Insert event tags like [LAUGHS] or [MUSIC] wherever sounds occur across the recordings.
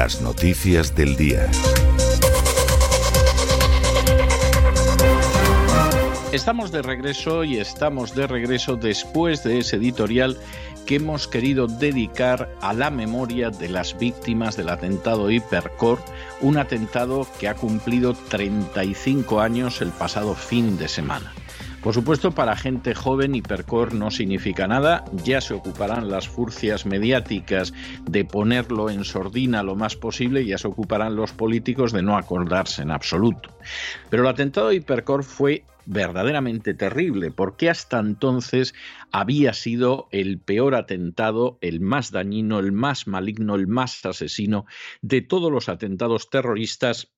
Las noticias del día. Estamos de regreso y estamos de regreso después de ese editorial que hemos querido dedicar a la memoria de las víctimas del atentado Hipercor, un atentado que ha cumplido 35 años el pasado fin de semana. Por supuesto, para gente joven, Hipercor no significa nada. Ya se ocuparán las furcias mediáticas de ponerlo en sordina lo más posible, ya se ocuparán los políticos de no acordarse en absoluto. Pero el atentado de Hipercor fue verdaderamente terrible, porque hasta entonces había sido el peor atentado, el más dañino, el más maligno, el más asesino de todos los atentados terroristas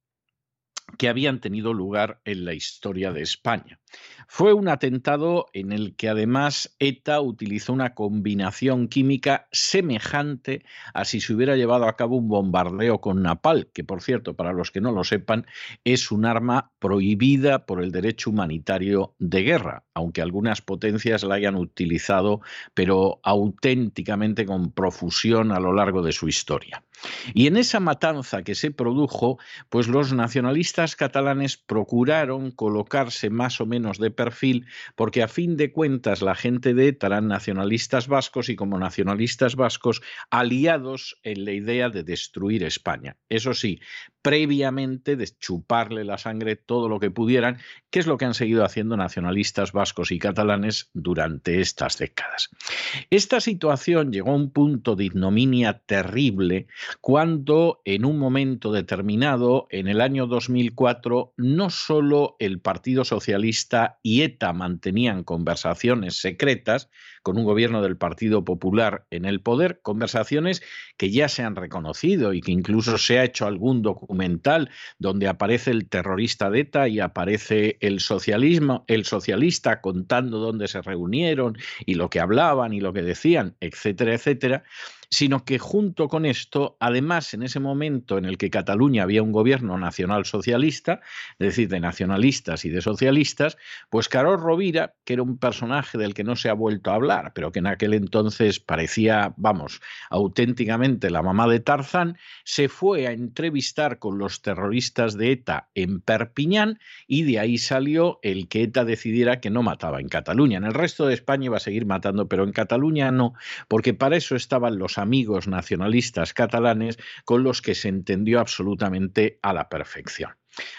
que habían tenido lugar en la historia de España. Fue un atentado en el que además ETA utilizó una combinación química semejante a si se hubiera llevado a cabo un bombardeo con napal, que por cierto, para los que no lo sepan, es un arma prohibida por el derecho humanitario de guerra, aunque algunas potencias la hayan utilizado, pero auténticamente con profusión a lo largo de su historia. Y en esa matanza que se produjo, pues los nacionalistas catalanes procuraron colocarse más o menos de perfil, porque a fin de cuentas la gente de ETA eran nacionalistas vascos y como nacionalistas vascos aliados en la idea de destruir España. Eso sí, previamente de chuparle la sangre todo lo que pudieran, que es lo que han seguido haciendo nacionalistas vascos y catalanes durante estas décadas. Esta situación llegó a un punto de ignominia terrible cuando en un momento determinado, en el año 2004, no solo el Partido Socialista y ETA mantenían conversaciones secretas con un gobierno del Partido Popular en el poder, conversaciones que ya se han reconocido y que incluso se ha hecho algún documental donde aparece el terrorista de ETA y aparece el socialismo, el socialista contando dónde se reunieron y lo que hablaban y lo que decían, etcétera, etcétera sino que junto con esto, además, en ese momento en el que Cataluña había un gobierno nacional socialista, es decir, de nacionalistas y de socialistas, pues Carol Rovira, que era un personaje del que no se ha vuelto a hablar, pero que en aquel entonces parecía, vamos, auténticamente la mamá de Tarzán, se fue a entrevistar con los terroristas de ETA en Perpiñán y de ahí salió el que ETA decidiera que no mataba en Cataluña. En el resto de España iba a seguir matando, pero en Cataluña no, porque para eso estaban los amigos nacionalistas catalanes con los que se entendió absolutamente a la perfección.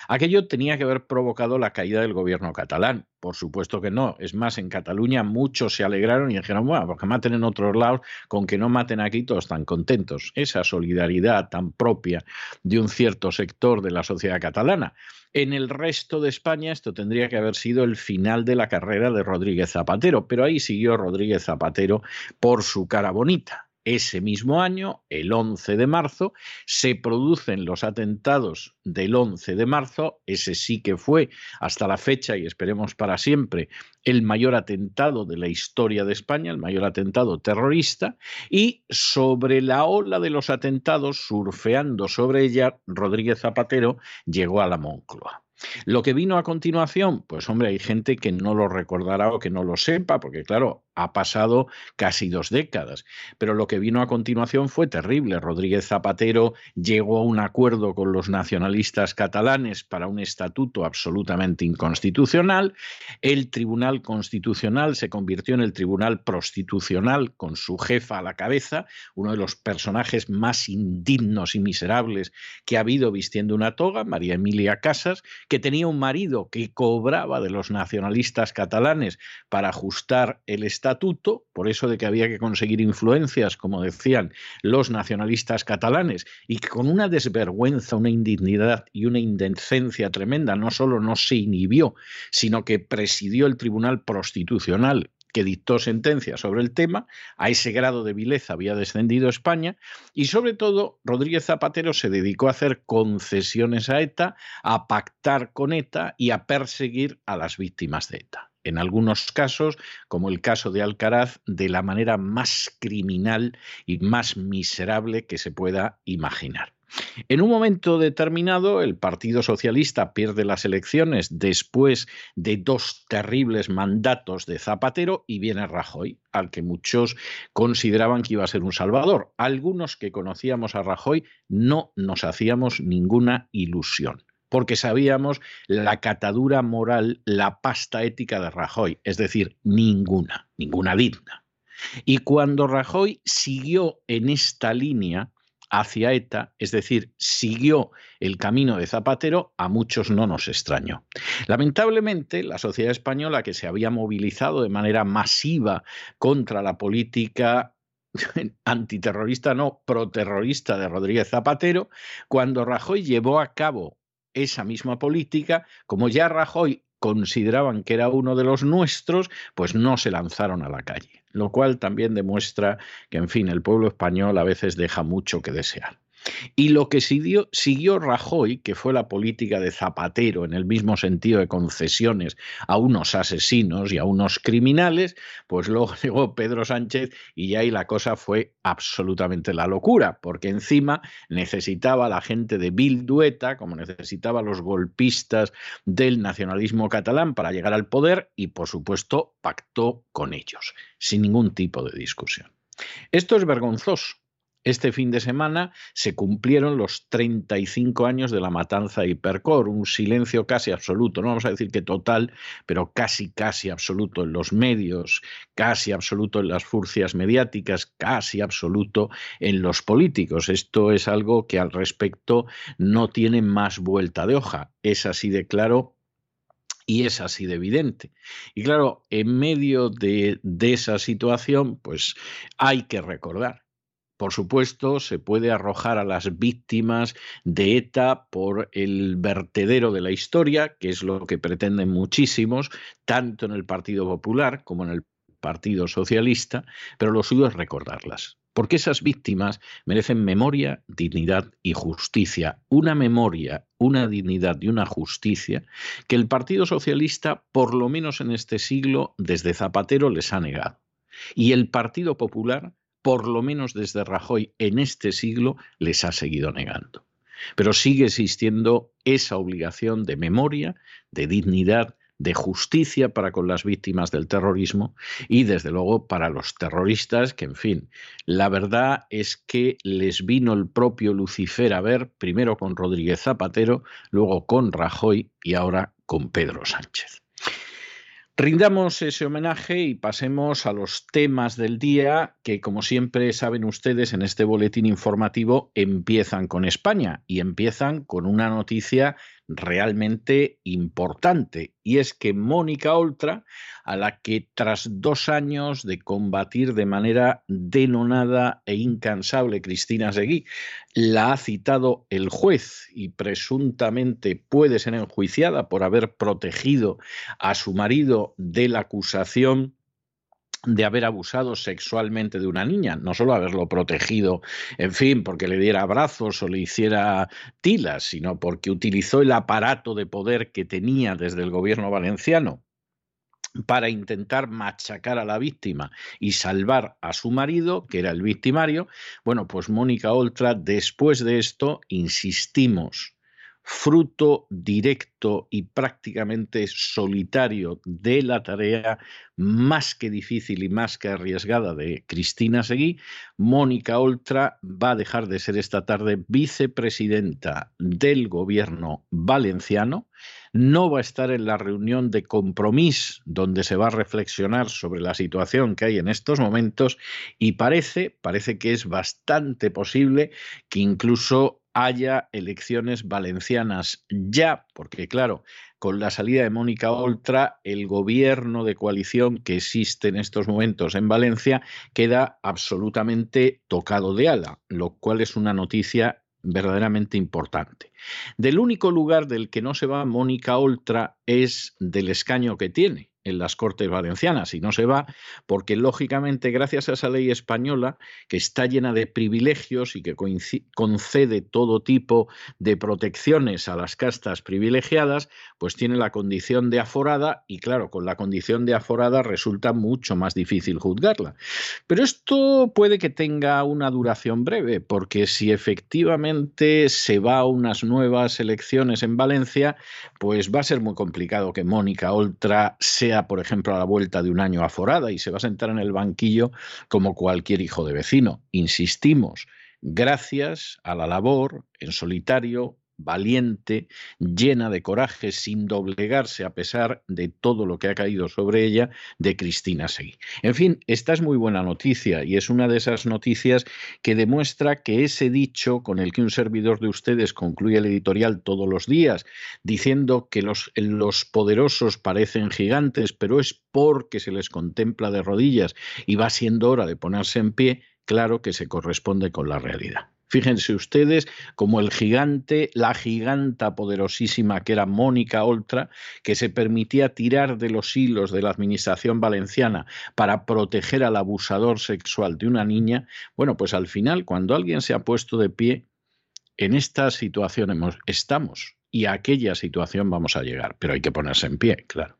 Aquello tenía que haber provocado la caída del gobierno catalán. Por supuesto que no. Es más, en Cataluña muchos se alegraron y dijeron, bueno, porque maten en otros lados, con que no maten aquí todos están contentos. Esa solidaridad tan propia de un cierto sector de la sociedad catalana. En el resto de España esto tendría que haber sido el final de la carrera de Rodríguez Zapatero, pero ahí siguió Rodríguez Zapatero por su cara bonita ese mismo año, el 11 de marzo, se producen los atentados del 11 de marzo, ese sí que fue hasta la fecha y esperemos para siempre el mayor atentado de la historia de España, el mayor atentado terrorista, y sobre la ola de los atentados, surfeando sobre ella, Rodríguez Zapatero llegó a la Moncloa. Lo que vino a continuación, pues hombre, hay gente que no lo recordará o que no lo sepa, porque claro, ha pasado casi dos décadas. Pero lo que vino a continuación fue terrible. Rodríguez Zapatero llegó a un acuerdo con los nacionalistas catalanes para un estatuto absolutamente inconstitucional. El Tribunal Constitucional se convirtió en el Tribunal Prostitucional con su jefa a la cabeza, uno de los personajes más indignos y miserables que ha habido vistiendo una toga, María Emilia Casas, que tenía un marido que cobraba de los nacionalistas catalanes para ajustar el estatuto estatuto, por eso de que había que conseguir influencias, como decían los nacionalistas catalanes, y que con una desvergüenza, una indignidad y una indecencia tremenda, no solo no se inhibió, sino que presidió el Tribunal Prostitucional que dictó sentencia sobre el tema, a ese grado de vileza había descendido España, y sobre todo Rodríguez Zapatero se dedicó a hacer concesiones a ETA, a pactar con ETA y a perseguir a las víctimas de ETA en algunos casos, como el caso de Alcaraz, de la manera más criminal y más miserable que se pueda imaginar. En un momento determinado, el Partido Socialista pierde las elecciones después de dos terribles mandatos de Zapatero y viene Rajoy, al que muchos consideraban que iba a ser un salvador. Algunos que conocíamos a Rajoy no nos hacíamos ninguna ilusión porque sabíamos la catadura moral, la pasta ética de Rajoy, es decir, ninguna, ninguna digna. Y cuando Rajoy siguió en esta línea hacia ETA, es decir, siguió el camino de Zapatero, a muchos no nos extrañó. Lamentablemente, la sociedad española que se había movilizado de manera masiva contra la política [LAUGHS] antiterrorista, no, proterrorista de Rodríguez Zapatero, cuando Rajoy llevó a cabo esa misma política, como ya Rajoy consideraban que era uno de los nuestros, pues no se lanzaron a la calle, lo cual también demuestra que, en fin, el pueblo español a veces deja mucho que desear. Y lo que siguió, Rajoy, que fue la política de Zapatero en el mismo sentido de concesiones a unos asesinos y a unos criminales, pues luego [LAUGHS] llegó Pedro Sánchez y ahí la cosa fue absolutamente la locura, porque encima necesitaba la gente de Bildueta, como necesitaba los golpistas del nacionalismo catalán para llegar al poder y por supuesto pactó con ellos, sin ningún tipo de discusión. Esto es vergonzoso este fin de semana se cumplieron los 35 años de la matanza de Hipercor, un silencio casi absoluto, no vamos a decir que total, pero casi, casi absoluto en los medios, casi absoluto en las furcias mediáticas, casi absoluto en los políticos. Esto es algo que al respecto no tiene más vuelta de hoja. Es así de claro y es así de evidente. Y claro, en medio de, de esa situación, pues hay que recordar por supuesto, se puede arrojar a las víctimas de ETA por el vertedero de la historia, que es lo que pretenden muchísimos, tanto en el Partido Popular como en el Partido Socialista, pero lo suyo es recordarlas. Porque esas víctimas merecen memoria, dignidad y justicia. Una memoria, una dignidad y una justicia que el Partido Socialista, por lo menos en este siglo, desde Zapatero les ha negado. Y el Partido Popular por lo menos desde Rajoy en este siglo, les ha seguido negando. Pero sigue existiendo esa obligación de memoria, de dignidad, de justicia para con las víctimas del terrorismo y desde luego para los terroristas que, en fin, la verdad es que les vino el propio Lucifer a ver, primero con Rodríguez Zapatero, luego con Rajoy y ahora con Pedro Sánchez. Rindamos ese homenaje y pasemos a los temas del día que, como siempre saben ustedes en este boletín informativo, empiezan con España y empiezan con una noticia realmente importante, y es que Mónica Oltra, a la que tras dos años de combatir de manera denonada e incansable Cristina Seguí, la ha citado el juez y presuntamente puede ser enjuiciada por haber protegido a su marido de la acusación de haber abusado sexualmente de una niña, no solo haberlo protegido, en fin, porque le diera abrazos o le hiciera tilas, sino porque utilizó el aparato de poder que tenía desde el gobierno valenciano para intentar machacar a la víctima y salvar a su marido, que era el victimario. Bueno, pues Mónica Oltra, después de esto, insistimos, fruto directo y prácticamente solitario de la tarea más que difícil y más que arriesgada de Cristina Seguí, Mónica Oltra va a dejar de ser esta tarde vicepresidenta del gobierno valenciano, no va a estar en la reunión de compromiso donde se va a reflexionar sobre la situación que hay en estos momentos y parece, parece que es bastante posible que incluso haya elecciones valencianas ya, porque claro, con la salida de Mónica Oltra, el gobierno de coalición que existe en estos momentos en Valencia queda absolutamente tocado de ala, lo cual es una noticia verdaderamente importante. Del único lugar del que no se va Mónica Oltra es del escaño que tiene, en las Cortes Valencianas y no se va porque, lógicamente, gracias a esa ley española que está llena de privilegios y que concede todo tipo de protecciones a las castas privilegiadas, pues tiene la condición de aforada y, claro, con la condición de aforada resulta mucho más difícil juzgarla. Pero esto puede que tenga una duración breve, porque si efectivamente se va a unas nuevas elecciones en Valencia, pues va a ser muy complicado que Mónica Oltra sea por ejemplo, a la vuelta de un año aforada y se va a sentar en el banquillo como cualquier hijo de vecino. Insistimos, gracias a la labor en solitario valiente, llena de coraje, sin doblegarse a pesar de todo lo que ha caído sobre ella, de Cristina Seguí. En fin, esta es muy buena noticia y es una de esas noticias que demuestra que ese dicho con el que un servidor de ustedes concluye el editorial todos los días, diciendo que los, los poderosos parecen gigantes, pero es porque se les contempla de rodillas y va siendo hora de ponerse en pie, claro que se corresponde con la realidad. Fíjense ustedes como el gigante, la giganta poderosísima que era Mónica Oltra, que se permitía tirar de los hilos de la administración valenciana para proteger al abusador sexual de una niña, bueno, pues al final, cuando alguien se ha puesto de pie, en esta situación estamos y a aquella situación vamos a llegar, pero hay que ponerse en pie, claro.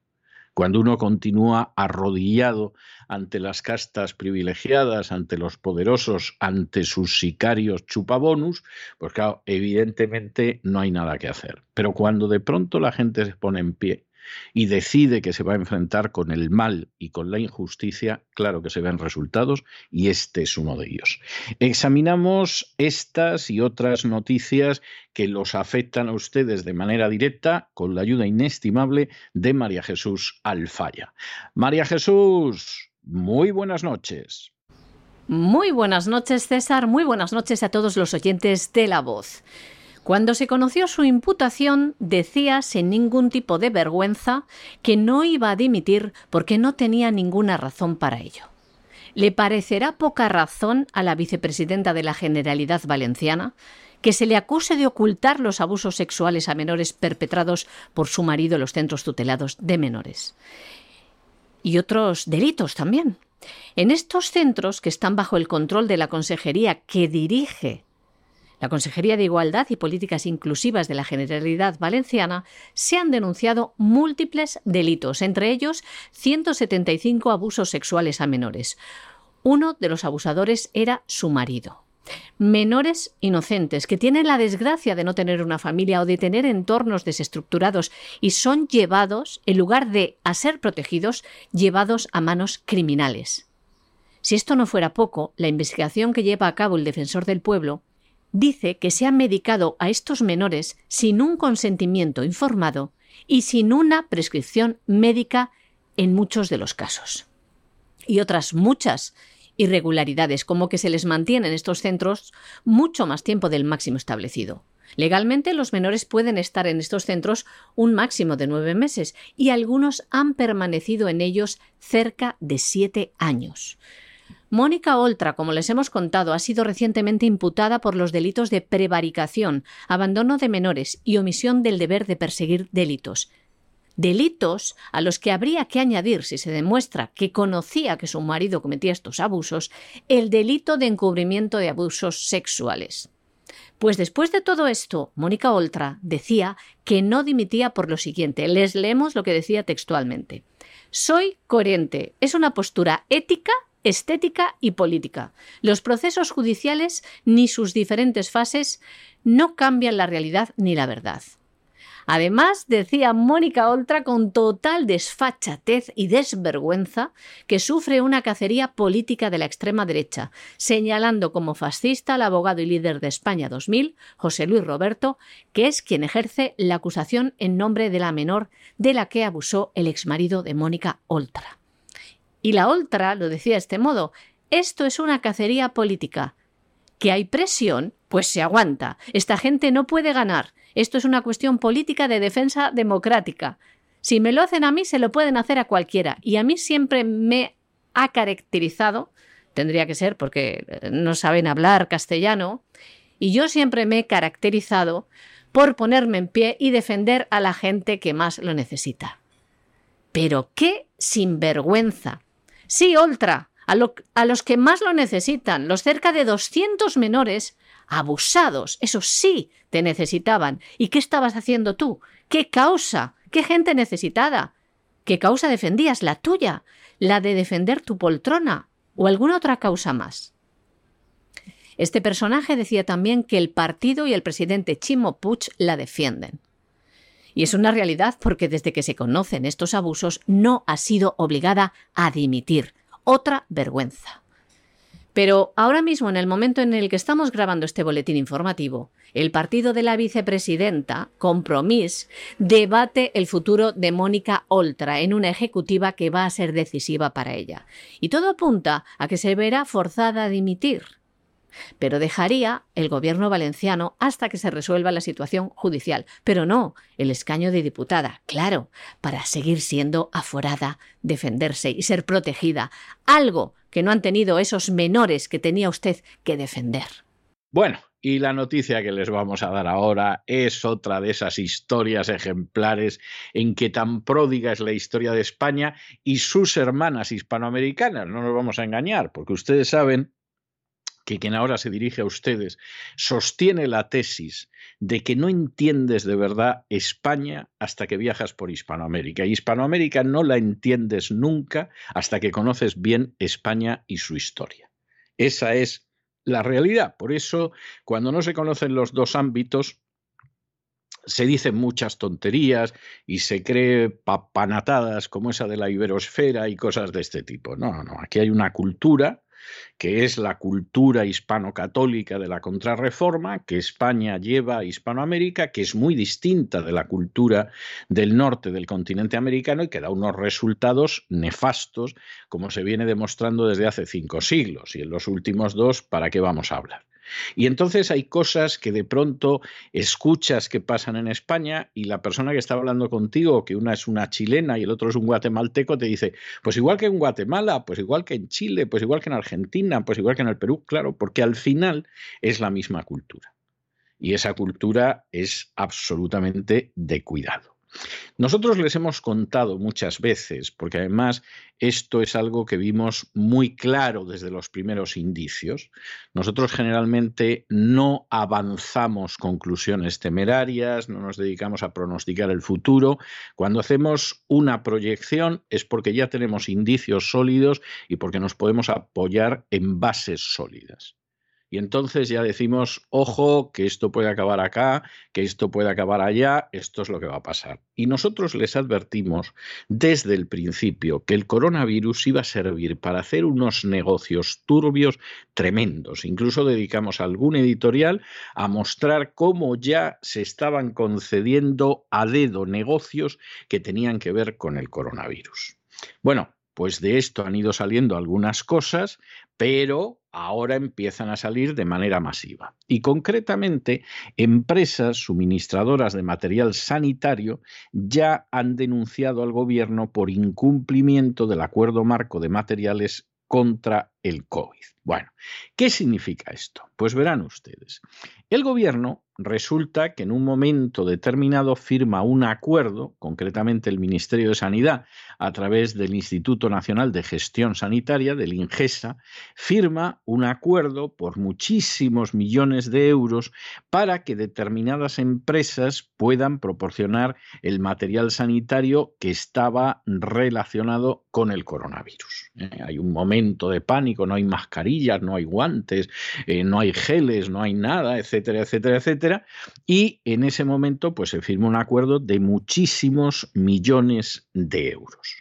Cuando uno continúa arrodillado ante las castas privilegiadas, ante los poderosos, ante sus sicarios chupabonus, pues claro, evidentemente no hay nada que hacer. Pero cuando de pronto la gente se pone en pie y decide que se va a enfrentar con el mal y con la injusticia, claro que se ven resultados y este es uno de ellos. Examinamos estas y otras noticias que los afectan a ustedes de manera directa con la ayuda inestimable de María Jesús Alfaya. María Jesús, muy buenas noches. Muy buenas noches, César. Muy buenas noches a todos los oyentes de La Voz. Cuando se conoció su imputación, decía sin ningún tipo de vergüenza que no iba a dimitir porque no tenía ninguna razón para ello. ¿Le parecerá poca razón a la vicepresidenta de la Generalidad Valenciana que se le acuse de ocultar los abusos sexuales a menores perpetrados por su marido en los centros tutelados de menores? Y otros delitos también. En estos centros, que están bajo el control de la consejería que dirige la Consejería de Igualdad y Políticas Inclusivas de la Generalidad Valenciana, se han denunciado múltiples delitos, entre ellos 175 abusos sexuales a menores. Uno de los abusadores era su marido. Menores inocentes que tienen la desgracia de no tener una familia o de tener entornos desestructurados y son llevados, en lugar de a ser protegidos, llevados a manos criminales. Si esto no fuera poco, la investigación que lleva a cabo el defensor del pueblo dice que se ha medicado a estos menores sin un consentimiento informado y sin una prescripción médica en muchos de los casos. Y otras muchas irregularidades, como que se les mantiene en estos centros mucho más tiempo del máximo establecido. Legalmente los menores pueden estar en estos centros un máximo de nueve meses y algunos han permanecido en ellos cerca de siete años. Mónica Oltra, como les hemos contado, ha sido recientemente imputada por los delitos de prevaricación, abandono de menores y omisión del deber de perseguir delitos. Delitos a los que habría que añadir, si se demuestra que conocía que su marido cometía estos abusos, el delito de encubrimiento de abusos sexuales. Pues después de todo esto, Mónica Oltra decía que no dimitía por lo siguiente. Les leemos lo que decía textualmente. Soy coherente. Es una postura ética estética y política. Los procesos judiciales ni sus diferentes fases no cambian la realidad ni la verdad. Además, decía Mónica Oltra con total desfachatez y desvergüenza que sufre una cacería política de la extrema derecha, señalando como fascista al abogado y líder de España 2000, José Luis Roberto, que es quien ejerce la acusación en nombre de la menor de la que abusó el exmarido de Mónica Oltra. Y la otra lo decía de este modo, esto es una cacería política. Que hay presión, pues se aguanta. Esta gente no puede ganar. Esto es una cuestión política de defensa democrática. Si me lo hacen a mí, se lo pueden hacer a cualquiera. Y a mí siempre me ha caracterizado, tendría que ser porque eh, no saben hablar castellano, y yo siempre me he caracterizado por ponerme en pie y defender a la gente que más lo necesita. Pero qué sinvergüenza Sí, Oltra, a, los que más lo necesitan, los cerca de 200 menores abusados, eso sí, te necesitaban. ¿Y qué estabas haciendo tú? ¿Qué causa? ¿Qué gente necesitada? ¿Qué causa defendías? ¿La tuya? ¿La de defender tu poltrona? ¿O alguna otra causa más? Este personaje decía también que el partido y el presidente Chimo Puig la defienden. Y es una realidad porque desde que se conocen estos abusos no ha sido obligada a dimitir. Otra vergüenza. Pero ahora mismo, en el momento en el que estamos grabando este boletín informativo, el partido de la vicepresidenta, Compromís, debate el futuro de Mónica Oltra en una ejecutiva que va a ser decisiva para ella. Y todo apunta a que se verá forzada a dimitir pero dejaría el gobierno valenciano hasta que se resuelva la situación judicial, pero no el escaño de diputada, claro, para seguir siendo aforada, defenderse y ser protegida, algo que no han tenido esos menores que tenía usted que defender. Bueno, y la noticia que les vamos a dar ahora es otra de esas historias ejemplares en que tan pródiga es la historia de España y sus hermanas hispanoamericanas. No nos vamos a engañar, porque ustedes saben que quien ahora se dirige a ustedes sostiene la tesis de que no entiendes de verdad España hasta que viajas por Hispanoamérica. Hispanoamérica no la entiendes nunca hasta que conoces bien España y su historia. Esa es la realidad. Por eso, cuando no se conocen los dos ámbitos, se dicen muchas tonterías y se cree papanatadas como esa de la iberosfera y cosas de este tipo. No, no, aquí hay una cultura que es la cultura hispano-católica de la contrarreforma que España lleva a Hispanoamérica, que es muy distinta de la cultura del norte del continente americano y que da unos resultados nefastos, como se viene demostrando desde hace cinco siglos, y en los últimos dos, ¿para qué vamos a hablar? Y entonces hay cosas que de pronto escuchas que pasan en España y la persona que está hablando contigo, que una es una chilena y el otro es un guatemalteco, te dice, pues igual que en Guatemala, pues igual que en Chile, pues igual que en Argentina, pues igual que en el Perú, claro, porque al final es la misma cultura. Y esa cultura es absolutamente de cuidado. Nosotros les hemos contado muchas veces, porque además esto es algo que vimos muy claro desde los primeros indicios. Nosotros generalmente no avanzamos conclusiones temerarias, no nos dedicamos a pronosticar el futuro. Cuando hacemos una proyección es porque ya tenemos indicios sólidos y porque nos podemos apoyar en bases sólidas. Y entonces ya decimos, ojo, que esto puede acabar acá, que esto puede acabar allá, esto es lo que va a pasar. Y nosotros les advertimos desde el principio que el coronavirus iba a servir para hacer unos negocios turbios tremendos. Incluso dedicamos algún editorial a mostrar cómo ya se estaban concediendo a dedo negocios que tenían que ver con el coronavirus. Bueno, pues de esto han ido saliendo algunas cosas, pero ahora empiezan a salir de manera masiva. Y concretamente, empresas suministradoras de material sanitario ya han denunciado al gobierno por incumplimiento del acuerdo marco de materiales contra el COVID. Bueno, ¿qué significa esto? Pues verán ustedes. El gobierno resulta que en un momento determinado firma un acuerdo, concretamente el Ministerio de Sanidad, a través del Instituto Nacional de Gestión Sanitaria, del INGESA, firma un acuerdo por muchísimos millones de euros para que determinadas empresas puedan proporcionar el material sanitario que estaba relacionado con el coronavirus. Eh, hay un momento de pánico, no hay mascarillas, no hay guantes, eh, no hay geles, no hay nada, etcétera, etcétera, etcétera. Y en ese momento, pues se firma un acuerdo de muchísimos millones de euros.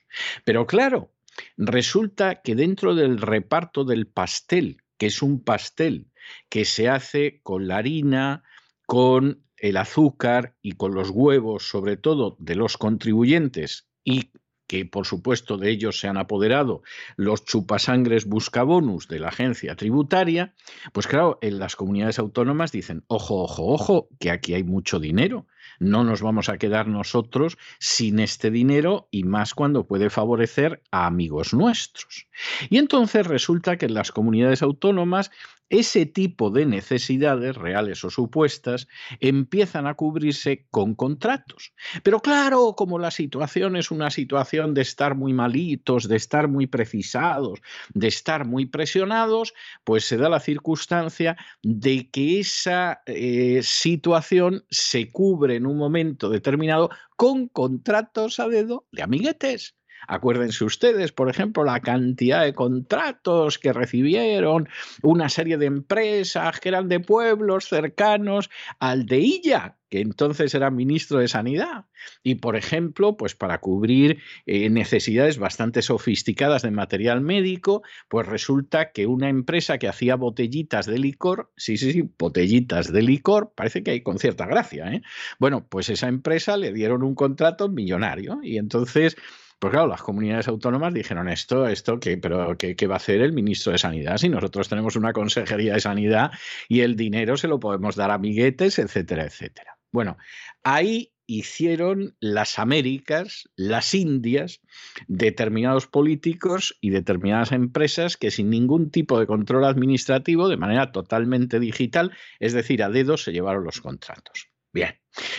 Pero claro, resulta que dentro del reparto del pastel, que es un pastel que se hace con la harina, con el azúcar y con los huevos, sobre todo de los contribuyentes y que por supuesto de ellos se han apoderado los chupasangres buscabonus de la agencia tributaria, pues claro, en las comunidades autónomas dicen, ojo, ojo, ojo, que aquí hay mucho dinero, no nos vamos a quedar nosotros sin este dinero y más cuando puede favorecer a amigos nuestros. Y entonces resulta que en las comunidades autónomas ese tipo de necesidades, reales o supuestas, empiezan a cubrirse con contratos. Pero claro, como la situación es una situación de estar muy malitos, de estar muy precisados, de estar muy presionados, pues se da la circunstancia de que esa eh, situación se cubre en un momento determinado con contratos a dedo de amiguetes. Acuérdense ustedes, por ejemplo, la cantidad de contratos que recibieron una serie de empresas que eran de pueblos cercanos al de Illa, que entonces era ministro de Sanidad. Y, por ejemplo, pues para cubrir eh, necesidades bastante sofisticadas de material médico, pues resulta que una empresa que hacía botellitas de licor, sí, sí, sí, botellitas de licor, parece que hay con cierta gracia, ¿eh? Bueno, pues esa empresa le dieron un contrato millonario y entonces pues claro, las comunidades autónomas dijeron esto, esto, que, pero ¿qué, va a hacer el ministro de Sanidad si nosotros tenemos una consejería de sanidad y el dinero se lo podemos dar a amiguetes, etcétera, etcétera? Bueno, ahí hicieron las Américas, las Indias, determinados políticos y determinadas empresas que sin ningún tipo de control administrativo, de manera totalmente digital, es decir, a dedos, se llevaron los contratos. Bien,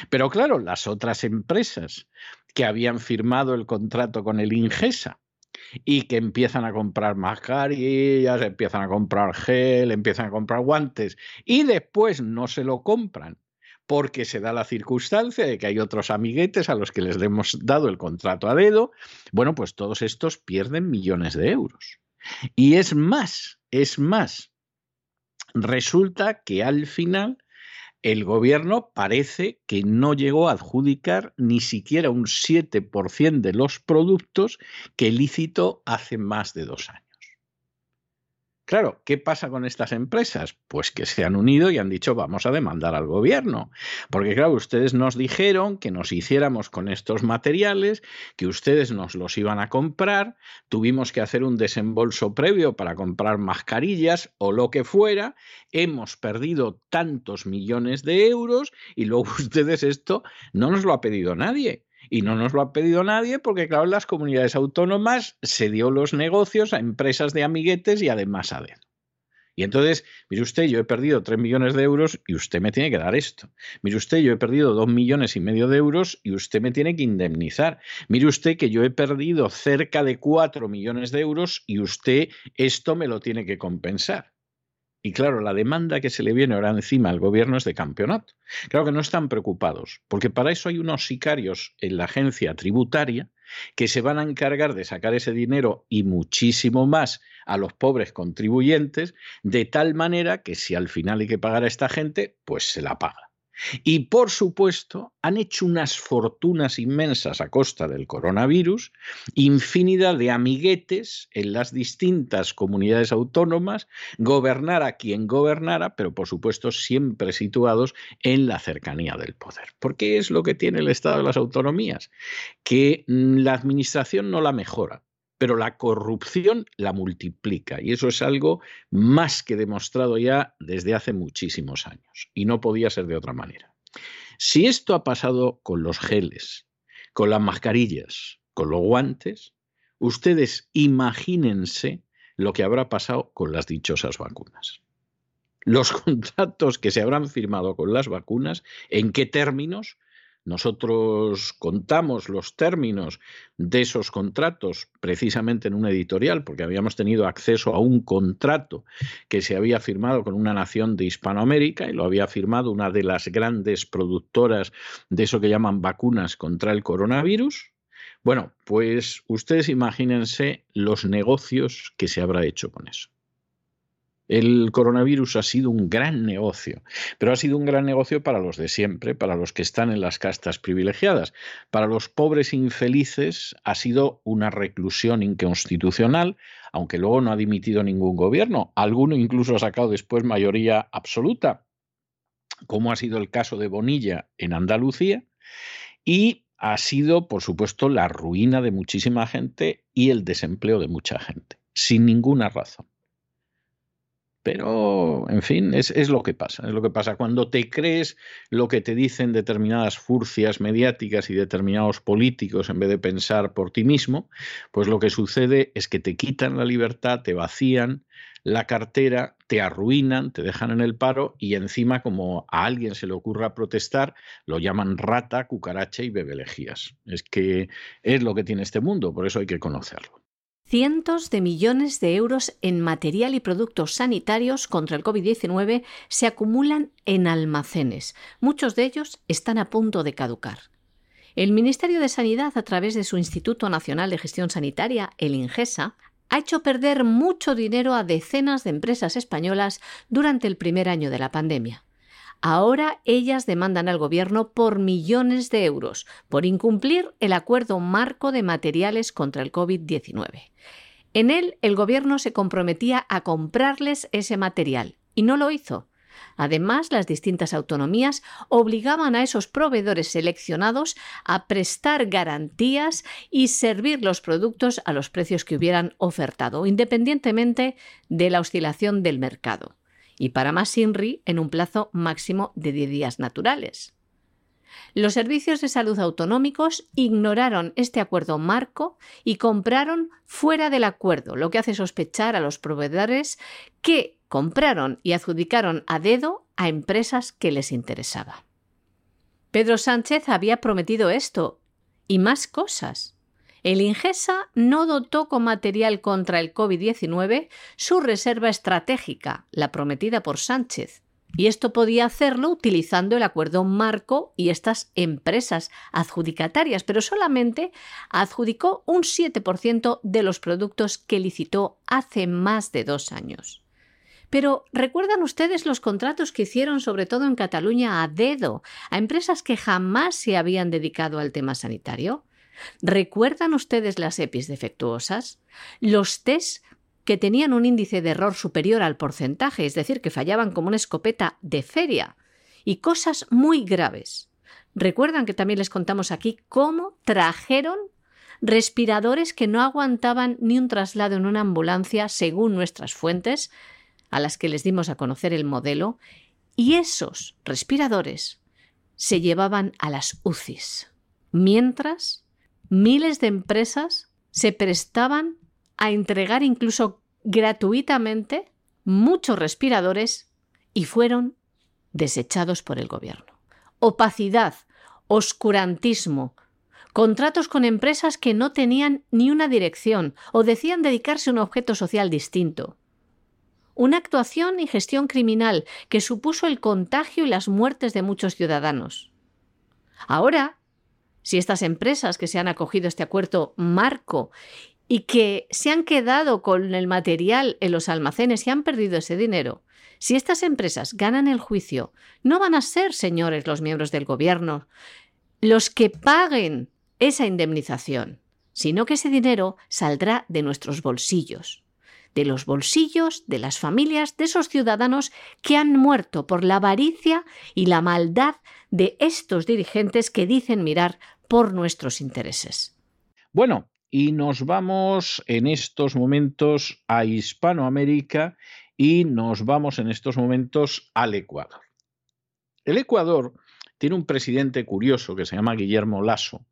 pero claro, las otras empresas que habían firmado el contrato con el Ingesa y que empiezan a comprar mascarillas, empiezan a comprar gel, empiezan a comprar guantes y después no se lo compran porque se da la circunstancia de que hay otros amiguetes a los que les hemos dado el contrato a dedo, bueno, pues todos estos pierden millones de euros. Y es más, es más, resulta que al final el gobierno parece que no llegó a adjudicar ni siquiera un 7% de los productos que licitó hace más de dos años. Claro, ¿qué pasa con estas empresas? Pues que se han unido y han dicho vamos a demandar al gobierno. Porque claro, ustedes nos dijeron que nos hiciéramos con estos materiales, que ustedes nos los iban a comprar, tuvimos que hacer un desembolso previo para comprar mascarillas o lo que fuera, hemos perdido tantos millones de euros y luego [LAUGHS] ustedes esto no nos lo ha pedido nadie. Y no nos lo ha pedido nadie porque, claro, en las comunidades autónomas se dio los negocios a empresas de amiguetes y además a dedo. Y entonces, mire usted, yo he perdido 3 millones de euros y usted me tiene que dar esto. Mire usted, yo he perdido 2 millones y medio de euros y usted me tiene que indemnizar. Mire usted que yo he perdido cerca de 4 millones de euros y usted esto me lo tiene que compensar. Y claro, la demanda que se le viene ahora encima al gobierno es de campeonato. Claro que no están preocupados, porque para eso hay unos sicarios en la agencia tributaria que se van a encargar de sacar ese dinero y muchísimo más a los pobres contribuyentes, de tal manera que si al final hay que pagar a esta gente, pues se la paga. Y por supuesto, han hecho unas fortunas inmensas a costa del coronavirus, infinidad de amiguetes en las distintas comunidades autónomas, gobernar a quien gobernara, pero por supuesto siempre situados en la cercanía del poder. ¿Por qué es lo que tiene el Estado de las autonomías? Que mm, la administración no la mejora, pero la corrupción la multiplica y eso es algo más que demostrado ya desde hace muchísimos años y no podía ser de otra manera. Si esto ha pasado con los geles, con las mascarillas, con los guantes, ustedes imagínense lo que habrá pasado con las dichosas vacunas. Los [LAUGHS] contratos que se habrán firmado con las vacunas, en qué términos, nosotros contamos los términos de esos contratos precisamente en un editorial, porque habíamos tenido acceso a un contrato que se había firmado con una nación de Hispanoamérica y lo había firmado una de las grandes productoras de eso que llaman vacunas contra el coronavirus. Bueno, pues ustedes imagínense los negocios que se habrá hecho con eso. El coronavirus ha sido un gran negocio, pero ha sido un gran negocio para los de siempre, para los que están en las castas privilegiadas. Para los pobres infelices ha sido una reclusión inconstitucional, aunque luego no ha dimitido ningún gobierno. Alguno incluso ha sacado después mayoría absoluta, como ha sido el caso de Bonilla en Andalucía. Y ha sido, por supuesto, la ruina de muchísima gente y el desempleo de mucha gente, sin ninguna razón. Pero, en fin, es, es, lo que pasa. Es lo que pasa. Cuando te crees lo que te dicen determinadas furcias mediáticas y determinados políticos en vez de pensar por ti mismo, pues lo que sucede es que te quitan la libertad, te vacían la cartera, te arruinan, te dejan en el paro y encima, como a alguien se le ocurra protestar, lo llaman rata, cucaracha y bebelejías. Es que es lo que tiene este mundo, por eso hay que conocerlo cientos de millones de euros en material y productos sanitarios contra el COVID-19 se acumulan en almacenes. Muchos de ellos están a punto de caducar. El Ministerio de Sanidad, a través de su Instituto Nacional de Gestión Sanitaria, el INGESA, ha hecho perder mucho dinero a decenas de empresas españolas durante el primer año de la pandemia. Ahora ellas demandan al Gobierno por millones de euros por incumplir el acuerdo marco de materiales contra el COVID-19. En él, el Gobierno se comprometía a comprarles ese material y no lo hizo. Además, las distintas autonomías obligaban a esos proveedores seleccionados a prestar garantías y servir los productos a los precios que hubieran ofertado, independientemente de la oscilación del mercado y para más INRI en un plazo máximo de 10 días naturales. Los servicios de salud autonómicos ignoraron este acuerdo marco y compraron fuera del acuerdo, lo que hace sospechar a los proveedores que compraron y adjudicaron a dedo a empresas que les interesaba. Pedro Sánchez había prometido esto y más cosas. El Ingesa no dotó con material contra el COVID-19 su reserva estratégica, la prometida por Sánchez. Y esto podía hacerlo utilizando el acuerdo marco y estas empresas adjudicatarias, pero solamente adjudicó un 7% de los productos que licitó hace más de dos años. Pero ¿recuerdan ustedes los contratos que hicieron sobre todo en Cataluña a dedo a empresas que jamás se habían dedicado al tema sanitario? ¿Recuerdan ustedes las EPIs defectuosas? Los test que tenían un índice de error superior al porcentaje, es decir, que fallaban como una escopeta de feria, y cosas muy graves. Recuerdan que también les contamos aquí cómo trajeron respiradores que no aguantaban ni un traslado en una ambulancia, según nuestras fuentes, a las que les dimos a conocer el modelo, y esos respiradores se llevaban a las UCIs, mientras miles de empresas se prestaban a entregar incluso gratuitamente muchos respiradores y fueron desechados por el gobierno. Opacidad, oscurantismo, contratos con empresas que no tenían ni una dirección o decían dedicarse a un objeto social distinto. Una actuación y gestión criminal que supuso el contagio y las muertes de muchos ciudadanos. Ahora, si estas empresas que se han acogido a este acuerdo marco y que se han quedado con el material en los almacenes y han perdido ese dinero, si estas empresas ganan el juicio, no van a ser, señores, los miembros del gobierno los que paguen esa indemnización, sino que ese dinero saldrá de nuestros bolsillos, de los bolsillos de las familias de esos ciudadanos que han muerto por la avaricia y la maldad de estos dirigentes que dicen mirar por nuestros intereses. Bueno, y nos vamos en estos momentos a Hispanoamérica y nos vamos en estos momentos al Ecuador. El Ecuador tiene un presidente curioso que se llama Guillermo Lasso,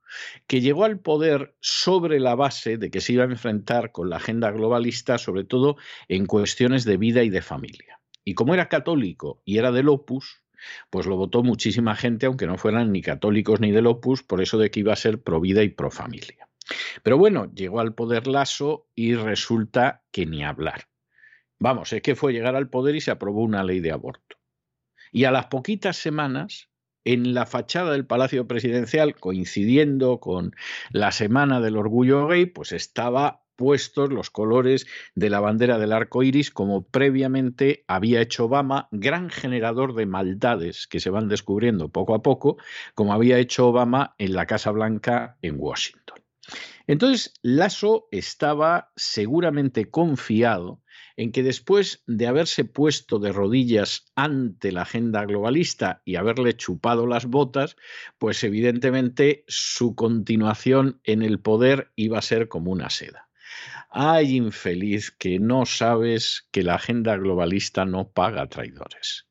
que llegó al poder sobre la base de que se iba a enfrentar con la agenda globalista, sobre todo en cuestiones de vida y de familia. Y como era católico y era del Opus, pues lo votó muchísima gente, aunque no fueran ni católicos ni del Opus, por eso de que iba a ser pro vida y pro familia. Pero bueno, llegó al poder Lasso y resulta que ni hablar. Vamos, es que fue llegar al poder y se aprobó una ley de aborto. Y a las poquitas semanas, en la fachada del Palacio Presidencial, coincidiendo con la Semana del Orgullo Gay, pues estaba puestos los colores de la bandera del arco iris, como previamente había hecho Obama, gran generador de maldades que se van descubriendo poco a poco, como había hecho Obama en la Casa Blanca en Washington. Entonces, Lasso estaba seguramente confiado en que después de haberse puesto de rodillas ante la agenda globalista y haberle chupado las botas, pues evidentemente su continuación en el poder iba a ser como una seda. Ay, infeliz, que no sabes que la agenda globalista no paga traidores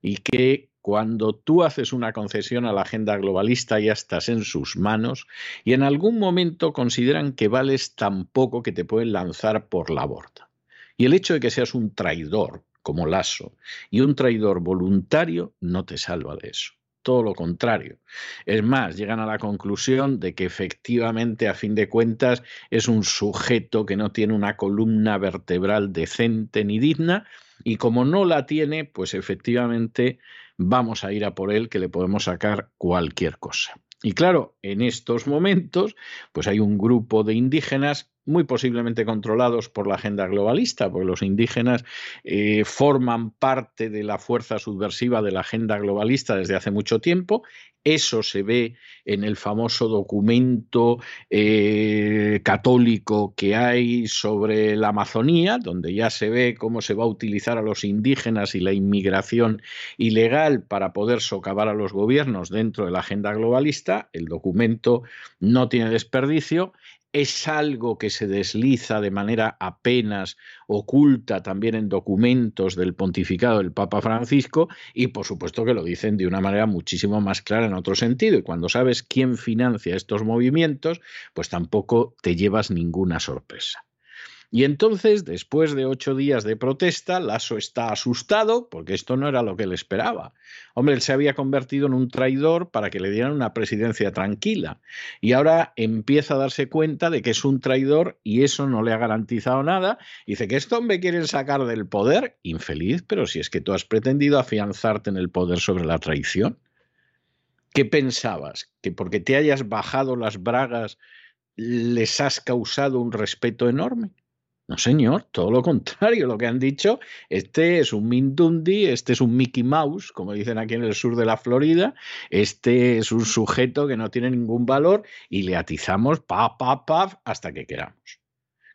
y que cuando tú haces una concesión a la agenda globalista ya estás en sus manos y en algún momento consideran que vales tan poco que te pueden lanzar por la borda. Y el hecho de que seas un traidor como Lasso y un traidor voluntario no te salva de eso. Todo lo contrario. Es más, llegan a la conclusión de que efectivamente, a fin de cuentas, es un sujeto que no tiene una columna vertebral decente ni digna y como no la tiene, pues efectivamente vamos a ir a por él que le podemos sacar cualquier cosa. Y claro, en estos momentos, pues hay un grupo de indígenas muy posiblemente controlados por la agenda globalista, porque los indígenas eh, forman parte de la fuerza subversiva de la agenda globalista desde hace mucho tiempo. Eso se ve en el famoso documento eh, católico que hay sobre la Amazonía, donde ya se ve cómo se va a utilizar a los indígenas y la inmigración ilegal para poder socavar a los gobiernos dentro de la agenda globalista. El documento no tiene desperdicio es algo que se desliza de manera apenas oculta también en documentos del pontificado del Papa Francisco y por supuesto que lo dicen de una manera muchísimo más clara en otro sentido. Y cuando sabes quién financia estos movimientos, pues tampoco te llevas ninguna sorpresa. Y entonces, después de ocho días de protesta, Lasso está asustado porque esto no era lo que él esperaba. Hombre, él se había convertido en un traidor para que le dieran una presidencia tranquila. Y ahora empieza a darse cuenta de que es un traidor y eso no le ha garantizado nada. dice que esto me quieren sacar del poder. Infeliz, pero si es que tú has pretendido afianzarte en el poder sobre la traición. ¿Qué pensabas? ¿Que porque te hayas bajado las bragas les has causado un respeto enorme? No, señor, todo lo contrario, lo que han dicho, este es un Mindundi, este es un Mickey Mouse, como dicen aquí en el sur de la Florida, este es un sujeto que no tiene ningún valor y le atizamos pa, pa, pa, hasta que queramos.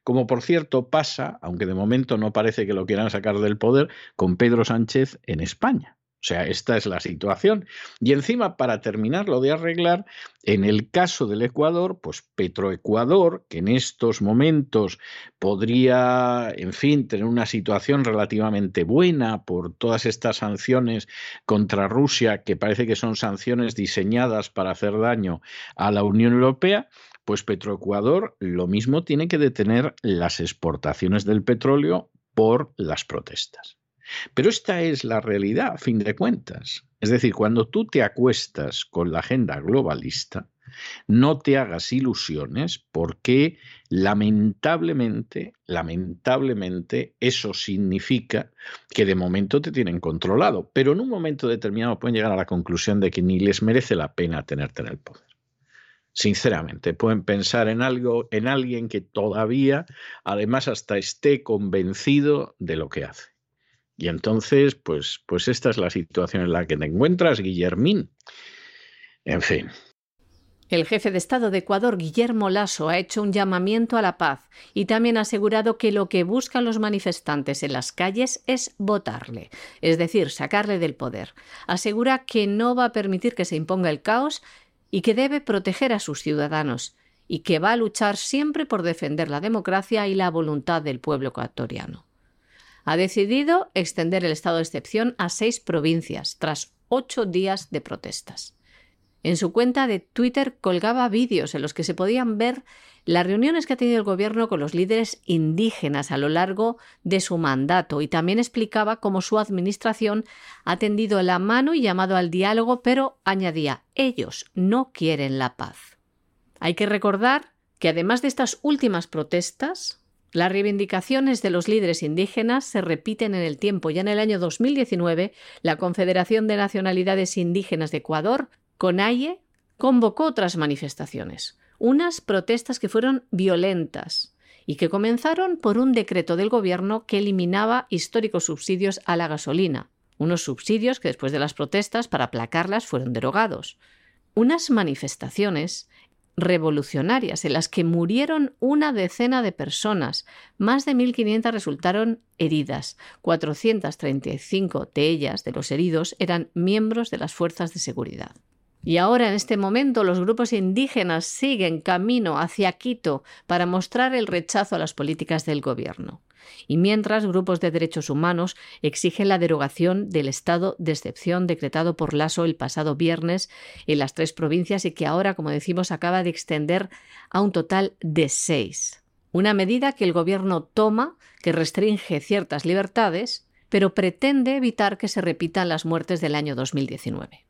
como por cierto pasa, aunque de momento no parece que lo quieran sacar del poder, con Pedro Sánchez en España. O sea, esta es la situación. Y encima, para terminarlo de arreglar, en el caso del Ecuador, pues Petroecuador, que en estos momentos podría, en fin, tener una situación relativamente buena por todas estas sanciones contra Rusia, que parece que son sanciones diseñadas para hacer daño a la Unión Europea, pues Petroecuador lo mismo tiene que detener las exportaciones del petróleo por las protestas. Pero esta es la realidad, a fin de cuentas. Es decir, cuando tú te acuestas con la agenda globalista, no te hagas ilusiones porque lamentablemente, lamentablemente, eso significa que de momento te tienen controlado, pero en un momento determinado pueden llegar a la conclusión de que ni les merece la pena tenerte en el poder. Sinceramente, pueden pensar en algo, en alguien que todavía, además, hasta esté convencido de lo que hace. Y entonces, pues, pues esta es la situación en la que te encuentras, Guillermín. En fin. El jefe de Estado de Ecuador, Guillermo Lasso, ha hecho un llamamiento a la paz y también ha asegurado que lo que buscan los manifestantes en las calles es votarle, es decir, sacarle del poder. Asegura que no va a permitir que se imponga el caos y que debe proteger a sus ciudadanos y que va a luchar siempre por defender la democracia y la voluntad del pueblo ecuatoriano ha decidido extender el estado de excepción a seis provincias tras ocho días de protestas. En su cuenta de Twitter colgaba vídeos en los que se podían ver las reuniones que ha tenido el gobierno con los líderes indígenas a lo largo de su mandato y también explicaba cómo su administración ha tendido la mano y llamado al diálogo, pero añadía, ellos no quieren la paz. Hay que recordar que además de estas últimas protestas, las reivindicaciones de los líderes indígenas se repiten en el tiempo. Ya en el año 2019, la Confederación de Nacionalidades Indígenas de Ecuador, CONAIE, convocó otras manifestaciones, unas protestas que fueron violentas y que comenzaron por un decreto del gobierno que eliminaba históricos subsidios a la gasolina, unos subsidios que después de las protestas para aplacarlas fueron derogados. Unas manifestaciones revolucionarias en las que murieron una decena de personas. Más de 1.500 resultaron heridas. 435 de ellas, de los heridos, eran miembros de las fuerzas de seguridad. Y ahora, en este momento, los grupos indígenas siguen camino hacia Quito para mostrar el rechazo a las políticas del gobierno y mientras grupos de derechos humanos exigen la derogación del estado de excepción decretado por Lasso el pasado viernes en las tres provincias y que ahora, como decimos, acaba de extender a un total de seis. Una medida que el gobierno toma que restringe ciertas libertades, pero pretende evitar que se repitan las muertes del año 2019.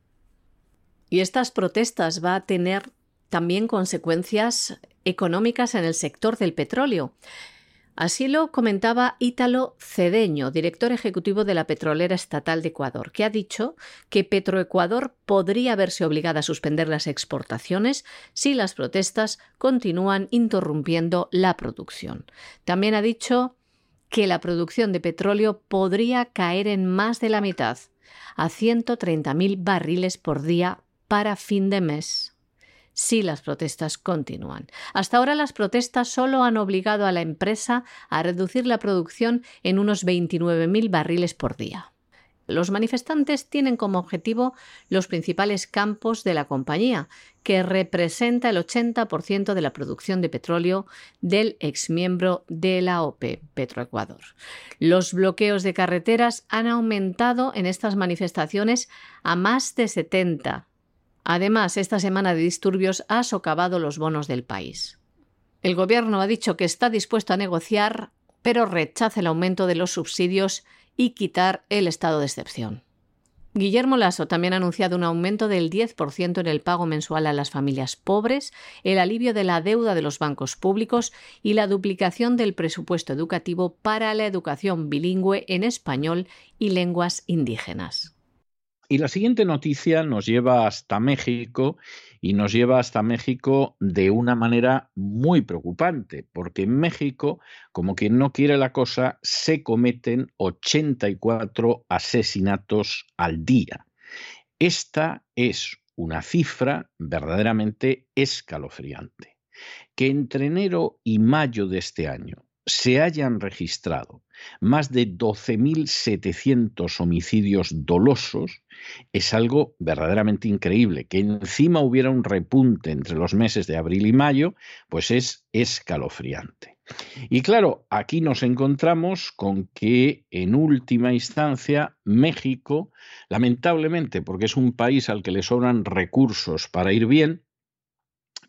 Y estas protestas va a tener también consecuencias económicas en el sector del petróleo. Así lo comentaba Ítalo Cedeño, director ejecutivo de la Petrolera Estatal de Ecuador, que ha dicho que Petroecuador podría verse obligada a suspender las exportaciones si las protestas continúan interrumpiendo la producción. También ha dicho que la producción de petróleo podría caer en más de la mitad, a 130.000 barriles por día para fin de mes si las protestas continúan. Hasta ahora las protestas solo han obligado a la empresa a reducir la producción en unos 29.000 barriles por día. Los manifestantes tienen como objetivo los principales campos de la compañía, que representa el 80% de la producción de petróleo del exmiembro de la OPE, Petroecuador. Los bloqueos de carreteras han aumentado en estas manifestaciones a más de 70 Además, esta semana de disturbios ha socavado los bonos del país. El Gobierno ha dicho que está dispuesto a negociar, pero rechaza el aumento de los subsidios y quitar el estado de excepción. Guillermo Lasso también ha anunciado un aumento del 10% en el pago mensual a las familias pobres, el alivio de la deuda de los bancos públicos y la duplicación del presupuesto educativo para la educación bilingüe en español y lenguas indígenas. Y la siguiente noticia nos lleva hasta México y nos lleva hasta México de una manera muy preocupante, porque en México, como quien no quiere la cosa, se cometen 84 asesinatos al día. Esta es una cifra verdaderamente escalofriante, que entre enero y mayo de este año se hayan registrado más de 12.700 homicidios dolosos es algo verdaderamente increíble. Que encima hubiera un repunte entre los meses de abril y mayo, pues es escalofriante. Y claro, aquí nos encontramos con que en última instancia México, lamentablemente, porque es un país al que le sobran recursos para ir bien,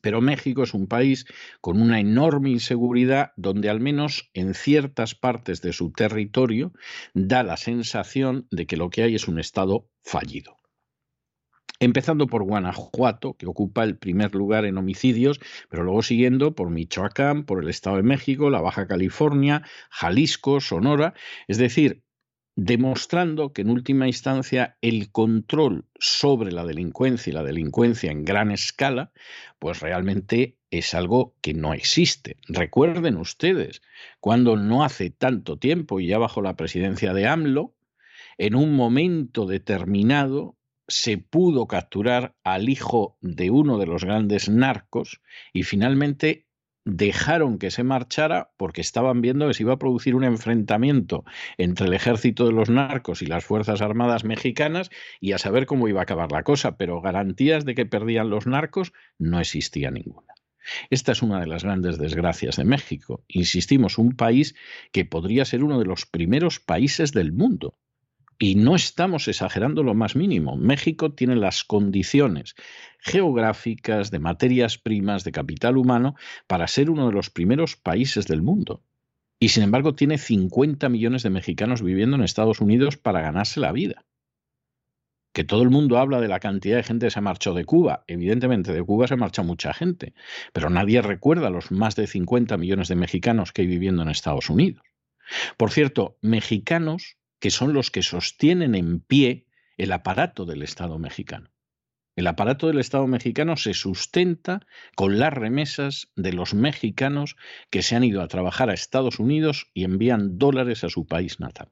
pero México es un país con una enorme inseguridad donde al menos en ciertas partes de su territorio da la sensación de que lo que hay es un Estado fallido. Empezando por Guanajuato, que ocupa el primer lugar en homicidios, pero luego siguiendo por Michoacán, por el Estado de México, la Baja California, Jalisco, Sonora. Es decir, demostrando que en última instancia el control sobre la delincuencia y la delincuencia en gran escala, pues realmente es algo que no existe. Recuerden ustedes, cuando no hace tanto tiempo y ya bajo la presidencia de AMLO, en un momento determinado se pudo capturar al hijo de uno de los grandes narcos y finalmente dejaron que se marchara porque estaban viendo que se iba a producir un enfrentamiento entre el ejército de los narcos y las Fuerzas Armadas mexicanas y a saber cómo iba a acabar la cosa, pero garantías de que perdían los narcos no existía ninguna. Esta es una de las grandes desgracias de México. Insistimos, un país que podría ser uno de los primeros países del mundo y no estamos exagerando lo más mínimo. México tiene las condiciones geográficas, de materias primas, de capital humano, para ser uno de los primeros países del mundo. Y sin embargo tiene 50 millones de mexicanos viviendo en Estados Unidos para ganarse la vida. Que todo el mundo habla de la cantidad de gente que se marchó de Cuba. Evidentemente de Cuba se marcha mucha gente, pero nadie recuerda los más de 50 millones de mexicanos que hay viviendo en Estados Unidos. Por cierto, mexicanos que son los que sostienen en pie el aparato del Estado mexicano. El aparato del Estado mexicano se sustenta con las remesas de los mexicanos que se han ido a trabajar a Estados Unidos y envían dólares a su país natal.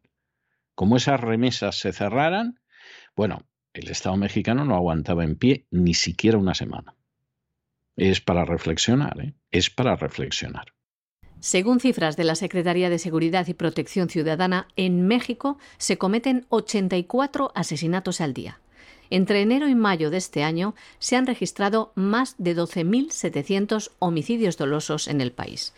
Como esas remesas se cerraran, bueno, el Estado mexicano no aguantaba en pie ni siquiera una semana. Es para reflexionar, ¿eh? es para reflexionar. Según cifras de la Secretaría de Seguridad y Protección Ciudadana, en México se cometen 84 asesinatos al día. Entre enero y mayo de este año se han registrado más de 12.700 homicidios dolosos en el país.